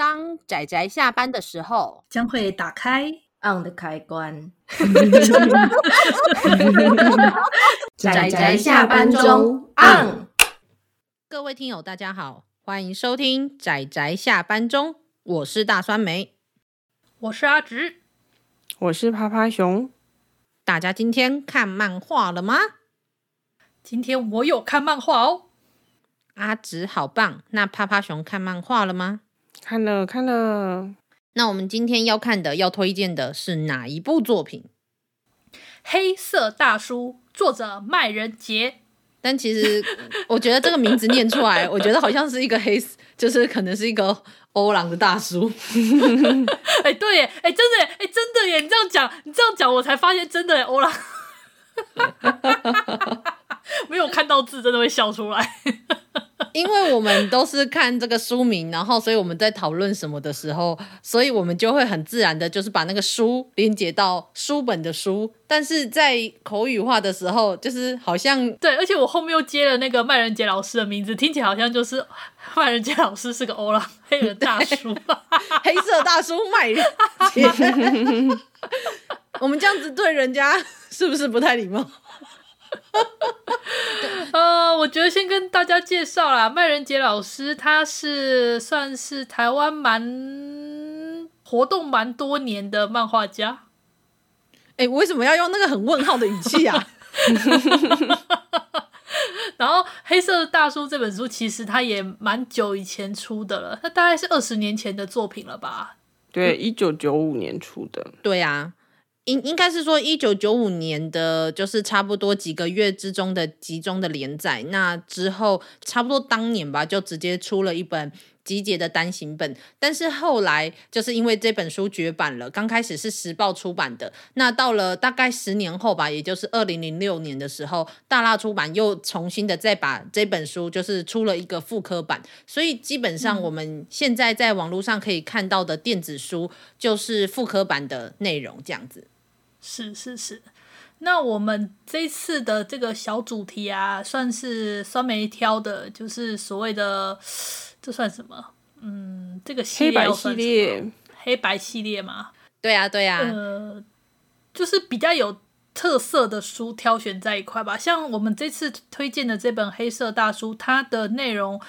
当仔仔下班的时候，将会打开 on 的开关。仔仔下班中 on。各位听友，大家好，欢迎收听仔仔下班中，我是大酸梅，我是阿直，我是趴趴熊。大家今天看漫画了吗？今天我有看漫画哦。阿直好棒，那趴趴熊看漫画了吗？看了看了，那我们今天要看的、要推荐的是哪一部作品？黑色大叔，作者麦仁杰。但其实我觉得这个名字念出来，我觉得好像是一个黑，就是可能是一个欧朗的大叔。哎，对耶，哎，真的耶，哎，真的耶！你这样讲，你这样讲，我才发现真的耶，欧郎。没有看到字，真的会笑出来。因为我们都是看这个书名，然后所以我们在讨论什么的时候，所以我们就会很自然的，就是把那个书连接到书本的书。但是在口语化的时候，就是好像对，而且我后面又接了那个麦人杰老师的名字，听起来好像就是 麦人杰老师是个欧拉黑人大叔，黑色大叔麦人杰。我们这样子对人家是不是不太礼貌？呃，我觉得先跟大家介绍啦，麦仁杰老师，他是算是台湾蛮活动蛮多年的漫画家。哎、欸，为什么要用那个很问号的语气啊？然后《黑色大叔》这本书其实他也蛮久以前出的了，那大概是二十年前的作品了吧？对，一九九五年出的。对呀、啊。应应该是说，一九九五年的，就是差不多几个月之中的集中的连载。那之后，差不多当年吧，就直接出了一本集结的单行本。但是后来，就是因为这本书绝版了。刚开始是时报出版的，那到了大概十年后吧，也就是二零零六年的时候，大辣出版又重新的再把这本书就是出了一个复刻版。所以基本上我们现在在网络上可以看到的电子书，就是复刻版的内容这样子。是是是，那我们这次的这个小主题啊，算是酸梅挑的，就是所谓的这算什么？嗯，这个系列，黑白系列，黑白系列嘛？对呀对呀，呃，就是比较有特色的书挑选在一块吧。像我们这次推荐的这本《黑色大叔》，它的内容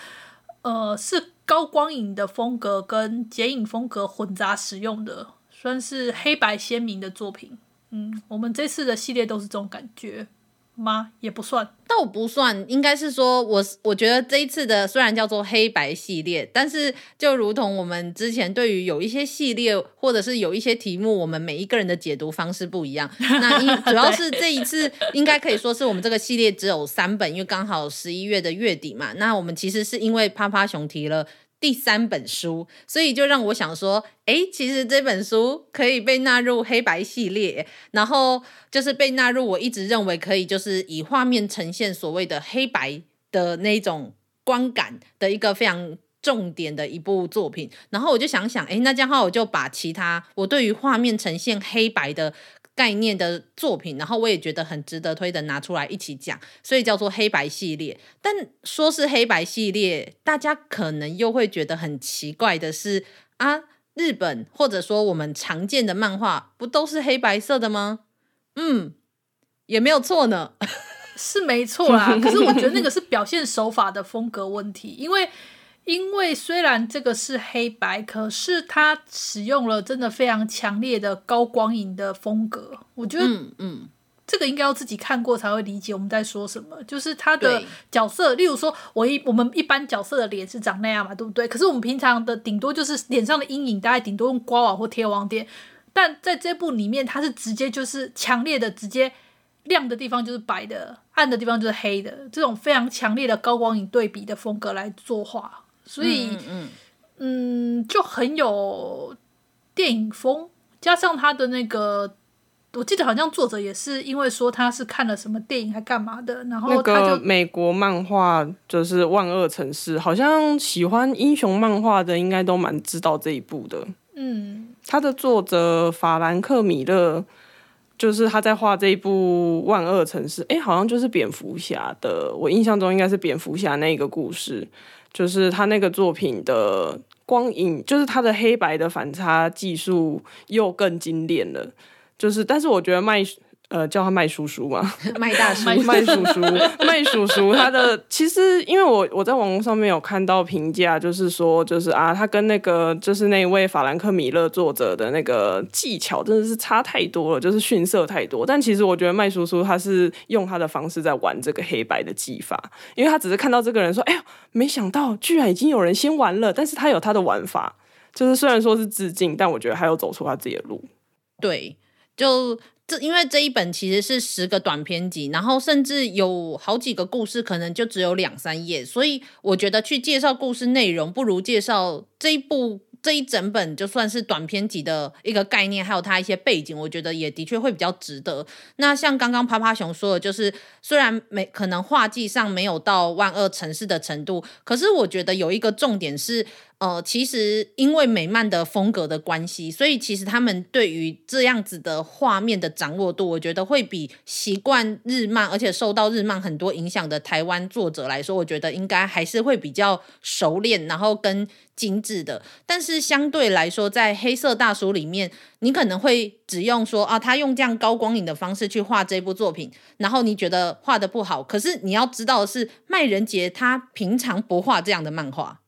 呃是高光影的风格跟剪影风格混杂使用的，算是黑白鲜明的作品。嗯，我们这次的系列都是这种感觉吗？也不算，倒不算，应该是说我，我我觉得这一次的虽然叫做黑白系列，但是就如同我们之前对于有一些系列或者是有一些题目，我们每一个人的解读方式不一样。那一主要是这一次应该可以说是我们这个系列只有三本，因为刚好十一月的月底嘛。那我们其实是因为趴趴熊提了。第三本书，所以就让我想说，哎，其实这本书可以被纳入黑白系列，然后就是被纳入我一直认为可以就是以画面呈现所谓的黑白的那种观感的一个非常重点的一部作品。然后我就想想，哎，那这样的话我就把其他我对于画面呈现黑白的。概念的作品，然后我也觉得很值得推的，拿出来一起讲，所以叫做黑白系列。但说是黑白系列，大家可能又会觉得很奇怪的是啊，日本或者说我们常见的漫画不都是黑白色的吗？嗯，也没有错呢，是没错啦。可是我觉得那个是表现手法的风格问题，因为。因为虽然这个是黑白，可是它使用了真的非常强烈的高光影的风格。我觉得，嗯，嗯，这个应该要自己看过才会理解我们在说什么。就是他的角色，例如说，我一我们一般角色的脸是长那样嘛，对不对？可是我们平常的顶多就是脸上的阴影，大概顶多用刮网或贴网点。但在这部里面，它是直接就是强烈的，直接亮的地方就是白的，暗的地方就是黑的，这种非常强烈的高光影对比的风格来作画。所以嗯，就很有电影风，加上他的那个，我记得好像作者也是因为说他是看了什么电影还干嘛的，然后他就那个美国漫画就是《万恶城市》，好像喜欢英雄漫画的应该都蛮知道这一部的。嗯，他的作者法兰克米勒，就是他在画这一部《万恶城市》，哎，好像就是蝙蝠侠的，我印象中应该是蝙蝠侠那个故事。就是他那个作品的光影，就是他的黑白的反差技术又更经典了。就是，但是我觉得麦。呃，叫他麦叔叔嘛，麦大叔，麦叔叔，麦叔叔。他的其实，因为我我在网络上面有看到评价，就是说，就是啊，他跟那个就是那位法兰克米勒作者的那个技巧真的是差太多了，就是逊色太多。但其实我觉得麦叔叔他是用他的方式在玩这个黑白的技法，因为他只是看到这个人说，哎呦，没想到居然已经有人先玩了，但是他有他的玩法，就是虽然说是致敬，但我觉得他有走出他自己的路。对，就。这因为这一本其实是十个短篇集，然后甚至有好几个故事，可能就只有两三页，所以我觉得去介绍故事内容，不如介绍这一部。这一整本就算是短篇集的一个概念，还有它一些背景，我觉得也的确会比较值得。那像刚刚趴趴熊说的，就是虽然没可能画技上没有到万恶城市的程度，可是我觉得有一个重点是，呃，其实因为美漫的风格的关系，所以其实他们对于这样子的画面的掌握度，我觉得会比习惯日漫而且受到日漫很多影响的台湾作者来说，我觉得应该还是会比较熟练，然后跟。精致的，但是相对来说，在黑色大叔里面，你可能会只用说啊，他用这样高光影的方式去画这部作品，然后你觉得画的不好。可是你要知道的是，麦人杰他平常不画这样的漫画，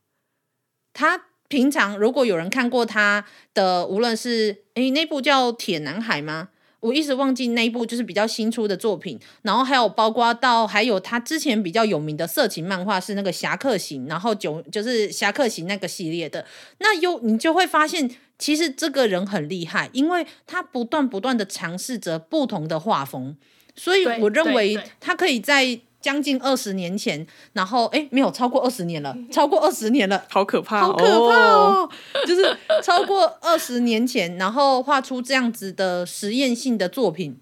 他平常如果有人看过他的，无论是诶那部叫《铁男孩》吗？我一直忘记那一部就是比较新出的作品，然后还有包括到还有他之前比较有名的色情漫画是那个《侠客行》，然后九就是《侠客行》那个系列的，那又你就会发现，其实这个人很厉害，因为他不断不断的尝试着不同的画风，所以我认为他可以在。将近二十年前，然后哎，没有超过二十年了，超过二十年了，好可怕，好可怕哦！就是超过二十年前，然后画出这样子的实验性的作品，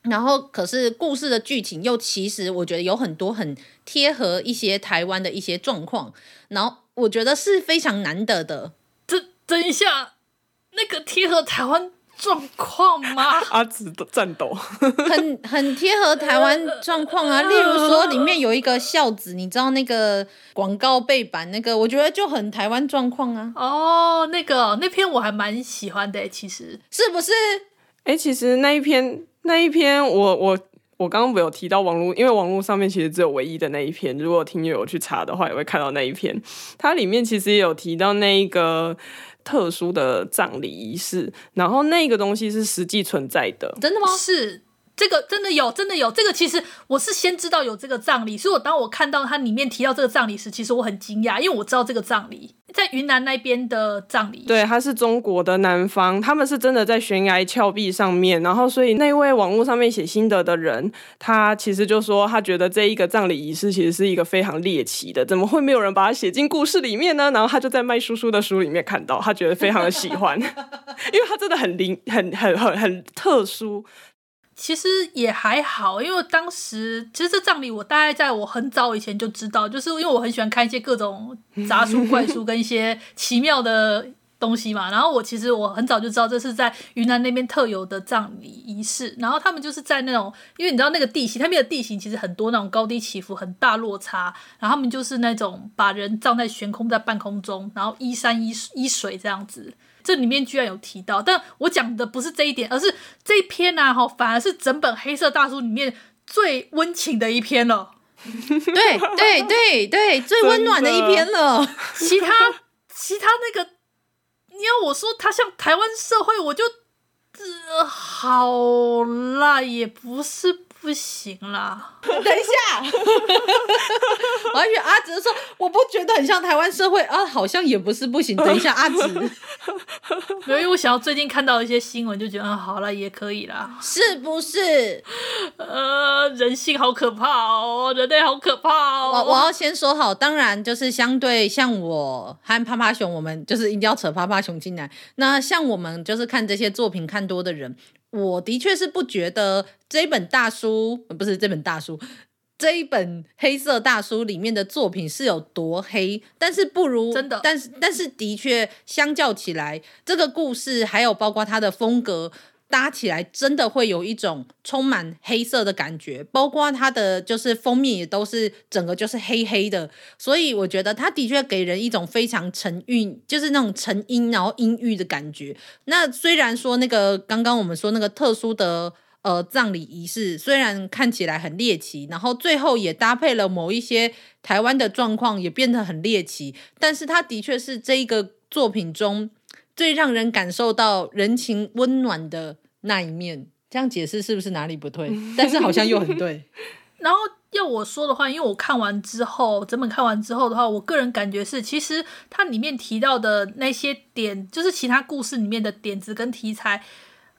然后可是故事的剧情又其实我觉得有很多很贴合一些台湾的一些状况，然后我觉得是非常难得的。这等一下，那个贴合台湾。状况吗？阿紫的战斗，很很贴合台湾状况啊。例如说，里面有一个孝子，你知道那个广告背板那个，我觉得就很台湾状况啊。哦，那个那篇我还蛮喜欢的，其实是不是？哎、欸，其实那一篇那一篇我，我我我刚刚没有提到网络，因为网络上面其实只有唯一的那一篇。如果听友有去查的话，也会看到那一篇。它里面其实也有提到那一个。特殊的葬礼仪式，然后那个东西是实际存在的，真的吗？是。这个真的有，真的有。这个其实我是先知道有这个葬礼，所以我当我看到它里面提到这个葬礼时，其实我很惊讶，因为我知道这个葬礼在云南那边的葬礼。对，它是中国的南方，他们是真的在悬崖峭壁上面，然后所以那位网络上面写心得的人，他其实就说他觉得这一个葬礼仪式其实是一个非常猎奇的，怎么会没有人把它写进故事里面呢？然后他就在麦叔叔的书里面看到，他觉得非常的喜欢，因为他真的很灵，很很很很特殊。其实也还好，因为当时其实这葬礼我大概在我很早以前就知道，就是因为我很喜欢看一些各种杂书、怪书跟一些奇妙的东西嘛。然后我其实我很早就知道这是在云南那边特有的葬礼仪式。然后他们就是在那种，因为你知道那个地形，他们的地形其实很多那种高低起伏、很大落差。然后他们就是那种把人葬在悬空在半空中，然后依山依依水这样子。这里面居然有提到，但我讲的不是这一点，而是这一篇啊，哈，反而是整本黑色大叔里面最温情的一篇了。对对对对，最温暖的一篇了。其他其他那个，你要我说他像台湾社会，我就呃好啦，也不是。不行啦！等一下，我还以为阿哲说我不觉得很像台湾社会啊，好像也不是不行。等一下，阿紫，因为我想要最近看到一些新闻，就觉得啊，好了，也可以啦，是不是？呃，人性好可怕哦，人类好可怕哦。我我要先说好，当然就是相对像我和趴趴熊，我们就是一定要扯趴趴熊进来。那像我们就是看这些作品看多的人。我的确是不觉得这一本大书，不是这本大书，这一本黑色大叔里面的作品是有多黑，但是不如真的，但是但是的确相较起来，这个故事还有包括它的风格。搭起来真的会有一种充满黑色的感觉，包括它的就是封面也都是整个就是黑黑的，所以我觉得它的确给人一种非常沉郁，就是那种沉阴然后阴郁的感觉。那虽然说那个刚刚我们说那个特殊的呃葬礼仪式，虽然看起来很猎奇，然后最后也搭配了某一些台湾的状况，也变得很猎奇，但是它的确是这一个作品中最让人感受到人情温暖的。那一面，这样解释是不是哪里不对？但是好像又很对。然后要我说的话，因为我看完之后，整本看完之后的话，我个人感觉是，其实它里面提到的那些点，就是其他故事里面的点子跟题材，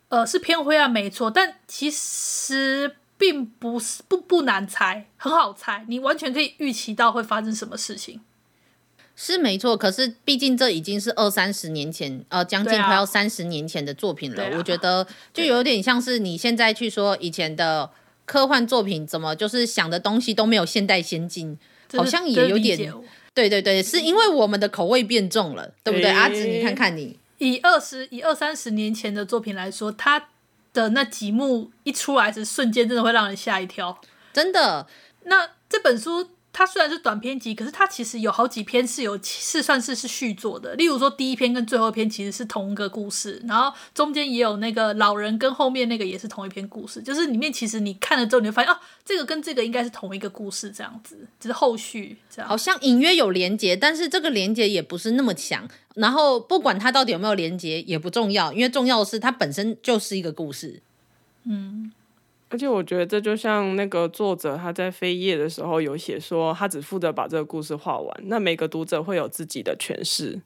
呃，是偏灰暗没错，但其实并不是不不难猜，很好猜，你完全可以预期到会发生什么事情。是没错，可是毕竟这已经是二三十年前，呃，将近快要三十年前的作品了。啊、我觉得就有点像是你现在去说以前的科幻作品，怎么就是想的东西都没有现代先进，好像也有点。对对对，是因为我们的口味变重了，对不对？欸、阿紫，你看看你，以二十以二三十年前的作品来说，他的那几幕一出来是瞬间，真的会让人吓一跳，真的。那这本书。它虽然是短篇集，可是它其实有好几篇是有是算是是续作的。例如说，第一篇跟最后一篇其实是同一个故事，然后中间也有那个老人跟后面那个也是同一篇故事。就是里面其实你看了之后，你会发现哦，这个跟这个应该是同一个故事，这样子，只是后续这样。好像隐约有连接，但是这个连接也不是那么强。然后不管它到底有没有连接也不重要，因为重要的是它本身就是一个故事。嗯。而且我觉得这就像那个作者他在扉页的时候有写说，他只负责把这个故事画完，那每个读者会有自己的诠释。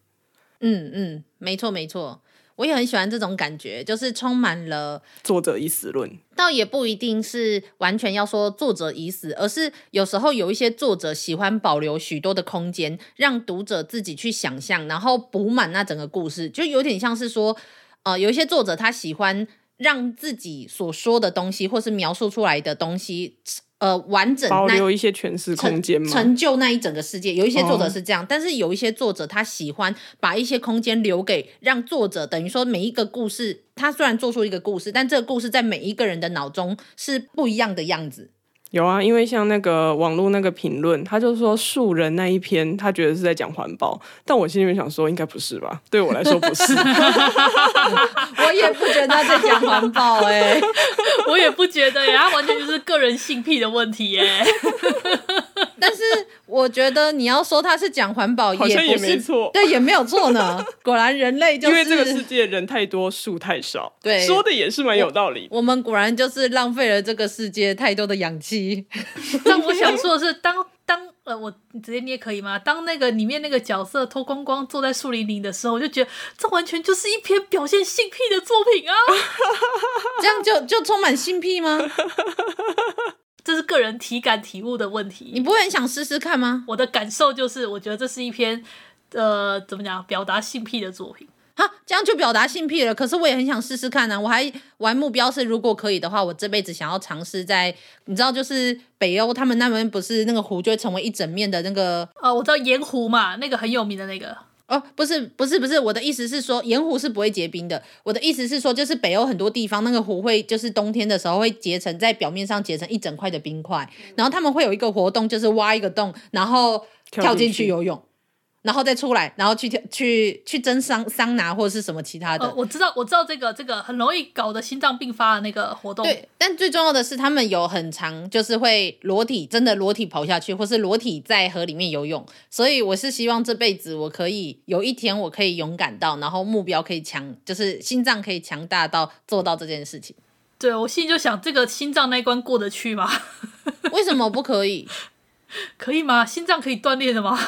嗯嗯，没错没错，我也很喜欢这种感觉，就是充满了作者已死论。倒也不一定是完全要说作者已死，而是有时候有一些作者喜欢保留许多的空间，让读者自己去想象，然后补满那整个故事，就有点像是说，呃，有一些作者他喜欢。让自己所说的东西，或是描述出来的东西，呃，完整保留一些诠释空间吗？成就那一整个世界。有一些作者是这样，哦、但是有一些作者他喜欢把一些空间留给让作者，等于说每一个故事，他虽然做出一个故事，但这个故事在每一个人的脑中是不一样的样子。有啊，因为像那个网络那个评论，他就说树人那一篇，他觉得是在讲环保，但我心里面想说，应该不是吧？对我来说不是，我也不觉得他在讲环保哎、欸，我也不觉得呀，他完全就是个人性癖的问题耶。但是我觉得你要说他是讲环保，好像也没错，对，也没有错呢。果然人类就是因为这个世界人太多，树太少，对，说的也是蛮有道理我。我们果然就是浪费了这个世界太多的氧气。但我想说的是，当当呃，我直接捏可以吗？当那个里面那个角色脱光光坐在树林里的时候，我就觉得这完全就是一篇表现性癖的作品啊！这样就就充满性癖吗？这是个人体感体悟的问题，你不会很想试试看吗？我的感受就是，我觉得这是一篇，呃，怎么讲，表达性癖的作品。哈，这样就表达性癖了。可是我也很想试试看呢、啊。我还玩目标是，如果可以的话，我这辈子想要尝试在，你知道，就是北欧他们那边不是那个湖就会成为一整面的那个，哦，我知道盐湖嘛，那个很有名的那个。哦，不是，不是，不是，我的意思是说，盐湖是不会结冰的。我的意思是说，就是北欧很多地方那个湖会，就是冬天的时候会结成在表面上结成一整块的冰块，然后他们会有一个活动，就是挖一个洞，然后跳进去游泳。然后再出来，然后去去去蒸桑桑拿或者是什么其他的。哦，我知道，我知道这个这个很容易搞得心脏病发的那个活动。对，但最重要的是他们有很长，就是会裸体，真的裸体跑下去，或是裸体在河里面游泳。所以我是希望这辈子我可以有一天我可以勇敢到，然后目标可以强，就是心脏可以强大到做到这件事情。对，我心里就想，这个心脏那一关过得去吗？为什么不可以？可以吗？心脏可以锻炼的吗？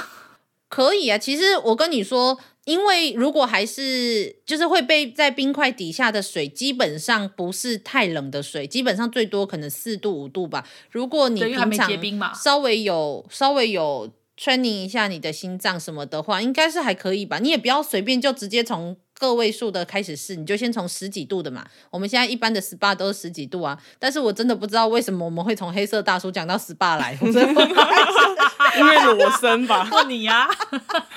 可以啊，其实我跟你说，因为如果还是就是会被在冰块底下的水，基本上不是太冷的水，基本上最多可能四度五度吧。如果你平常稍微有稍微有 training 一下你的心脏什么的话，应该是还可以吧。你也不要随便就直接从。个位数的开始试，你就先从十几度的嘛。我们现在一般的 SPA 都是十几度啊，但是我真的不知道为什么我们会从黑色大叔讲到 SPA 来。因为裸身吧？问你呀，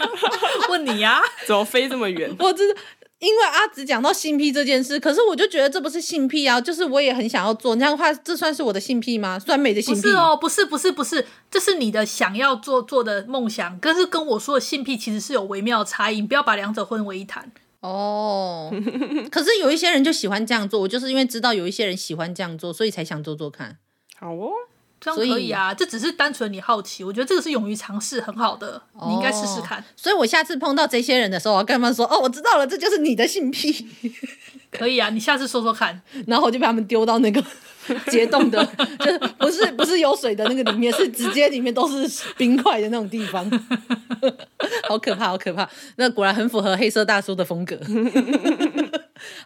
问你呀，怎么飞这么远？我知道因为阿紫讲到性癖这件事，可是我就觉得这不是性癖啊，就是我也很想要做。那样的话，这算是我的性癖吗？酸美的性癖？不是哦，不是，不是，不是，这是你的想要做做的梦想，可是跟我说的性癖其实是有微妙的差异，你不要把两者混为一谈。哦，可是有一些人就喜欢这样做，我就是因为知道有一些人喜欢这样做，所以才想做做看。好哦。这样可以啊，这只是单纯你好奇，我觉得这个是勇于尝试，很好的，哦、你应该试试看。所以我下次碰到这些人的时候，我要跟他们说：“哦，我知道了，这就是你的性癖。”可以啊，你下次说说看，然后我就把他们丢到那个 结冻的，就是不是不是有水的那个里面，是直接里面都是冰块的那种地方，好可怕，好可怕。那果然很符合黑色大叔的风格。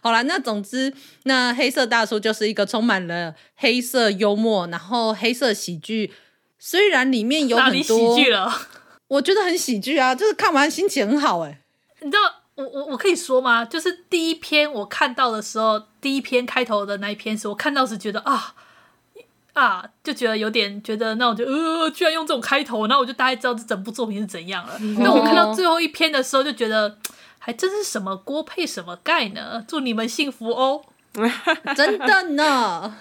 好啦，那总之，那黑色大叔就是一个充满了黑色幽默，然后黑色喜剧。虽然里面有很多喜剧了，我觉得很喜剧啊，就是看完心情很好哎。你知道我我我可以说吗？就是第一篇我看到的时候，第一篇开头的那一篇时，我看到时觉得啊啊，就觉得有点觉得，那我就呃，居然用这种开头，那我就大概知道这整部作品是怎样了。那、哦、我看到最后一篇的时候，就觉得。还真是什么锅配什么盖呢？祝你们幸福哦！真的呢，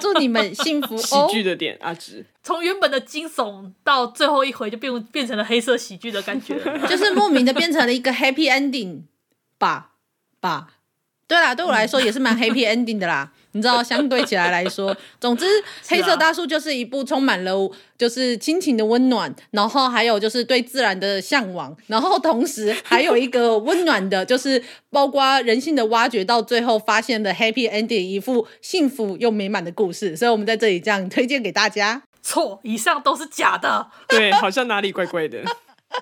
祝你们幸福哦！喜剧的点阿直，从原本的惊悚到最后一回就变变成了黑色喜剧的感觉，就是莫名的变成了一个 happy ending 吧吧。对啦，对我来说也是蛮 happy ending 的啦。你知道，相对起来来说，总之，黑色大叔就是一部充满了就是亲情的温暖，然后还有就是对自然的向往，然后同时还有一个温暖的，就是包括人性的挖掘，到最后发现的 happy ending，一副幸福又美满的故事。所以我们在这里这样推荐给大家。错，以上都是假的。对，好像哪里怪怪的，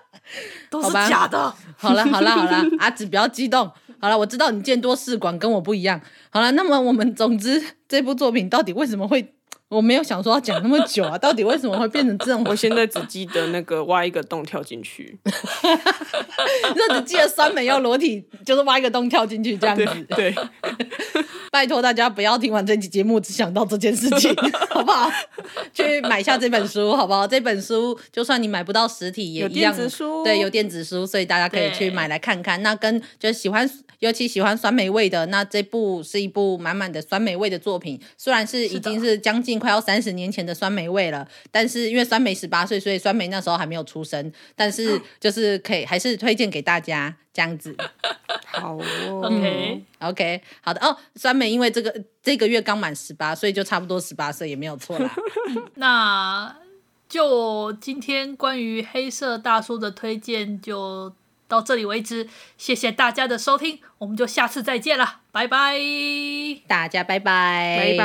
都是假的。好了，好了，好了，阿紫不要激动。好了，我知道你见多识广，跟我不一样。好了，那么我们总之这部作品到底为什么会？我没有想说要讲那么久啊，到底为什么会变成这种？我现在只记得那个挖一个洞跳进去，那只记得酸梅要裸体，就是挖一个洞跳进去这样子。对，对 拜托大家不要听完这期节目只想到这件事情，好不好？去买下这本书，好不好？这本书就算你买不到实体也一样，电子书对，有电子书，所以大家可以去买来看看。那跟就喜欢。尤其喜欢酸梅味的，那这部是一部满满的酸梅味的作品。虽然是已经是将近快要三十年前的酸梅味了，但是因为酸梅十八岁，所以酸梅那时候还没有出生。但是 就是可以，还是推荐给大家这样子。好哦，OK OK，好的哦。酸梅因为这个这个月刚满十八，所以就差不多十八岁也没有错啦。那就今天关于黑色大叔的推荐就。到这里为止，谢谢大家的收听，我们就下次再见了，拜拜，大家拜拜，拜拜。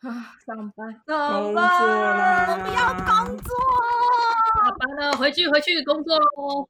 啊，上班，上班，我们要工作，下班了，回去回去工作喽。